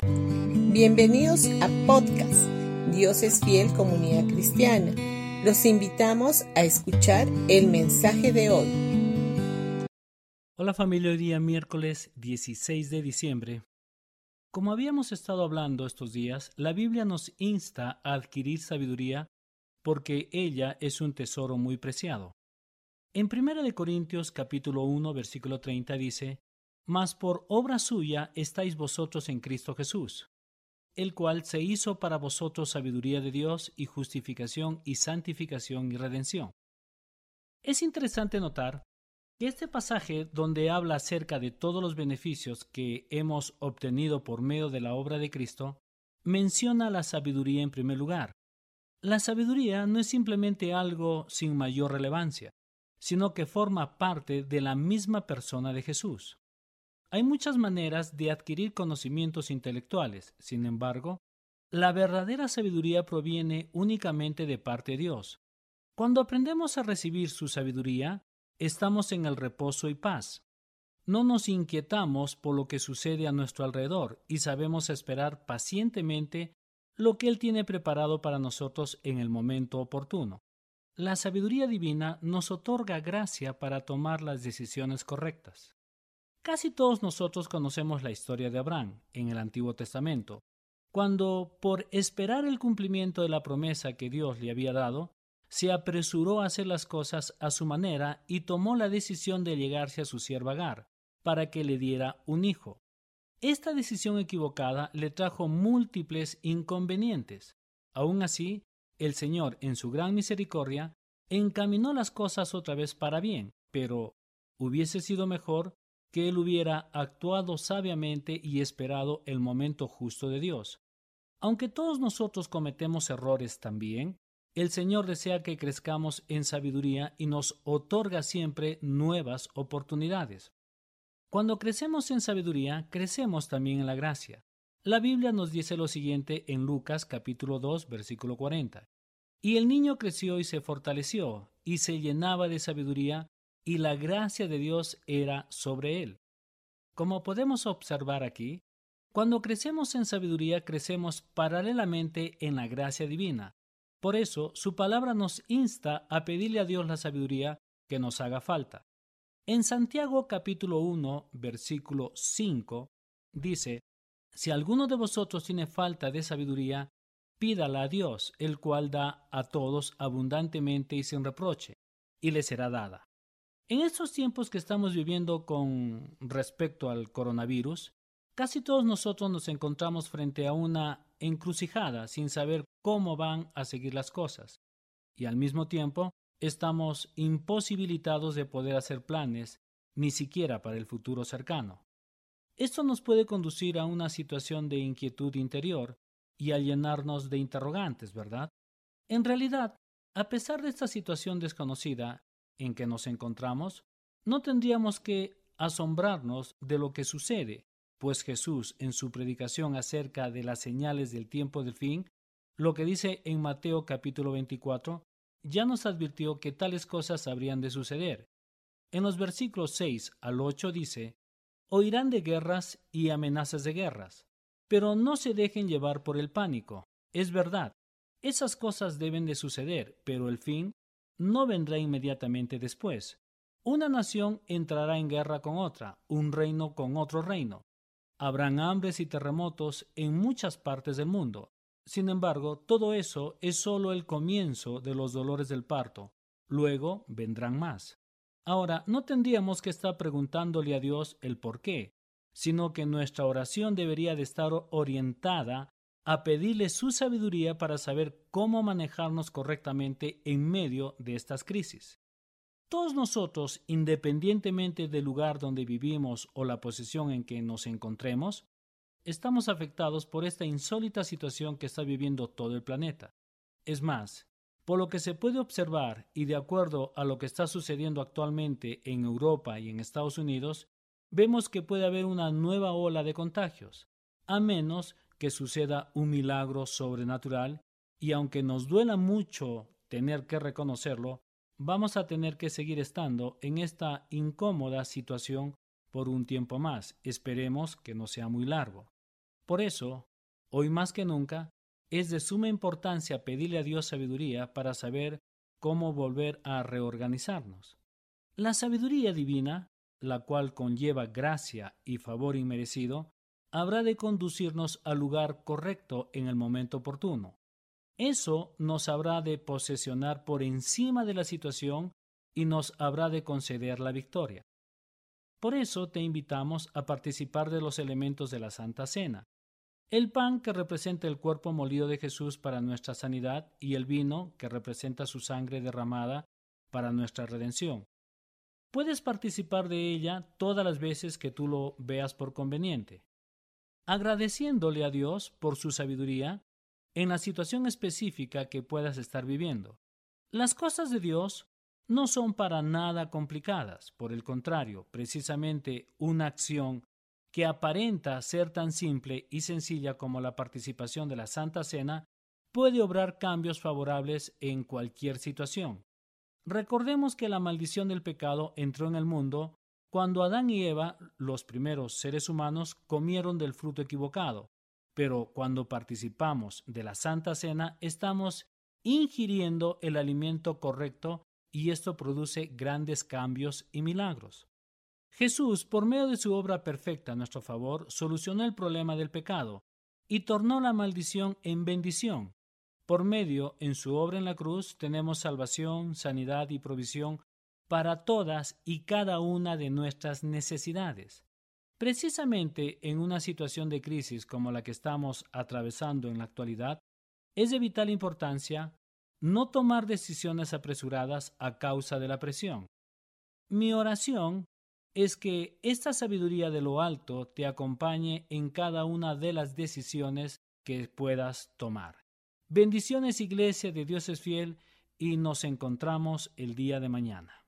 Bienvenidos a podcast Dios es fiel comunidad cristiana. Los invitamos a escuchar el mensaje de hoy. Hola familia, hoy día miércoles 16 de diciembre. Como habíamos estado hablando estos días, la Biblia nos insta a adquirir sabiduría porque ella es un tesoro muy preciado. En 1 Corintios capítulo 1 versículo 30 dice, Mas por obra suya estáis vosotros en Cristo Jesús, el cual se hizo para vosotros sabiduría de Dios y justificación y santificación y redención. Es interesante notar que este pasaje donde habla acerca de todos los beneficios que hemos obtenido por medio de la obra de Cristo, menciona la sabiduría en primer lugar. La sabiduría no es simplemente algo sin mayor relevancia, sino que forma parte de la misma persona de Jesús. Hay muchas maneras de adquirir conocimientos intelectuales, sin embargo, la verdadera sabiduría proviene únicamente de parte de Dios. Cuando aprendemos a recibir su sabiduría, estamos en el reposo y paz. No nos inquietamos por lo que sucede a nuestro alrededor y sabemos esperar pacientemente lo que Él tiene preparado para nosotros en el momento oportuno. La sabiduría divina nos otorga gracia para tomar las decisiones correctas. Casi todos nosotros conocemos la historia de Abraham en el Antiguo Testamento, cuando, por esperar el cumplimiento de la promesa que Dios le había dado, se apresuró a hacer las cosas a su manera y tomó la decisión de llegarse a su sierva Agar, para que le diera un hijo. Esta decisión equivocada le trajo múltiples inconvenientes. Aun así, el Señor, en su gran misericordia, encaminó las cosas otra vez para bien, pero hubiese sido mejor que él hubiera actuado sabiamente y esperado el momento justo de Dios. Aunque todos nosotros cometemos errores también, el Señor desea que crezcamos en sabiduría y nos otorga siempre nuevas oportunidades. Cuando crecemos en sabiduría, crecemos también en la gracia. La Biblia nos dice lo siguiente en Lucas capítulo 2 versículo 40. Y el niño creció y se fortaleció, y se llenaba de sabiduría, y la gracia de Dios era sobre él. Como podemos observar aquí, cuando crecemos en sabiduría, crecemos paralelamente en la gracia divina, por eso, su palabra nos insta a pedirle a Dios la sabiduría que nos haga falta. En Santiago capítulo 1, versículo 5, dice, Si alguno de vosotros tiene falta de sabiduría, pídala a Dios, el cual da a todos abundantemente y sin reproche, y le será dada. En estos tiempos que estamos viviendo con respecto al coronavirus, casi todos nosotros nos encontramos frente a una encrucijada sin saber cómo van a seguir las cosas. Y al mismo tiempo, estamos imposibilitados de poder hacer planes, ni siquiera para el futuro cercano. Esto nos puede conducir a una situación de inquietud interior y a llenarnos de interrogantes, ¿verdad? En realidad, a pesar de esta situación desconocida en que nos encontramos, no tendríamos que asombrarnos de lo que sucede, pues Jesús en su predicación acerca de las señales del tiempo del fin, lo que dice en Mateo capítulo 24, ya nos advirtió que tales cosas habrían de suceder. En los versículos 6 al 8 dice, Oirán de guerras y amenazas de guerras, pero no se dejen llevar por el pánico. Es verdad, esas cosas deben de suceder, pero el fin no vendrá inmediatamente después. Una nación entrará en guerra con otra, un reino con otro reino. Habrán hambres y terremotos en muchas partes del mundo. Sin embargo, todo eso es solo el comienzo de los dolores del parto. Luego vendrán más. Ahora, no tendríamos que estar preguntándole a Dios el por qué, sino que nuestra oración debería de estar orientada a pedirle su sabiduría para saber cómo manejarnos correctamente en medio de estas crisis. Todos nosotros, independientemente del lugar donde vivimos o la posición en que nos encontremos, estamos afectados por esta insólita situación que está viviendo todo el planeta. Es más, por lo que se puede observar y de acuerdo a lo que está sucediendo actualmente en Europa y en Estados Unidos, vemos que puede haber una nueva ola de contagios, a menos que suceda un milagro sobrenatural y aunque nos duela mucho tener que reconocerlo, vamos a tener que seguir estando en esta incómoda situación por un tiempo más. Esperemos que no sea muy largo. Por eso, hoy más que nunca, es de suma importancia pedirle a Dios sabiduría para saber cómo volver a reorganizarnos. La sabiduría divina, la cual conlleva gracia y favor inmerecido, habrá de conducirnos al lugar correcto en el momento oportuno. Eso nos habrá de posesionar por encima de la situación y nos habrá de conceder la victoria. Por eso te invitamos a participar de los elementos de la Santa Cena. El pan que representa el cuerpo molido de Jesús para nuestra sanidad y el vino que representa su sangre derramada para nuestra redención. Puedes participar de ella todas las veces que tú lo veas por conveniente, agradeciéndole a Dios por su sabiduría en la situación específica que puedas estar viviendo. Las cosas de Dios no son para nada complicadas, por el contrario, precisamente una acción que aparenta ser tan simple y sencilla como la participación de la Santa Cena puede obrar cambios favorables en cualquier situación. Recordemos que la maldición del pecado entró en el mundo cuando Adán y Eva, los primeros seres humanos, comieron del fruto equivocado. Pero cuando participamos de la Santa Cena, estamos ingiriendo el alimento correcto y esto produce grandes cambios y milagros. Jesús, por medio de su obra perfecta a nuestro favor, solucionó el problema del pecado y tornó la maldición en bendición. Por medio, en su obra en la cruz, tenemos salvación, sanidad y provisión para todas y cada una de nuestras necesidades. Precisamente en una situación de crisis como la que estamos atravesando en la actualidad, es de vital importancia no tomar decisiones apresuradas a causa de la presión. Mi oración es que esta sabiduría de lo alto te acompañe en cada una de las decisiones que puedas tomar. Bendiciones Iglesia de Dios es fiel y nos encontramos el día de mañana.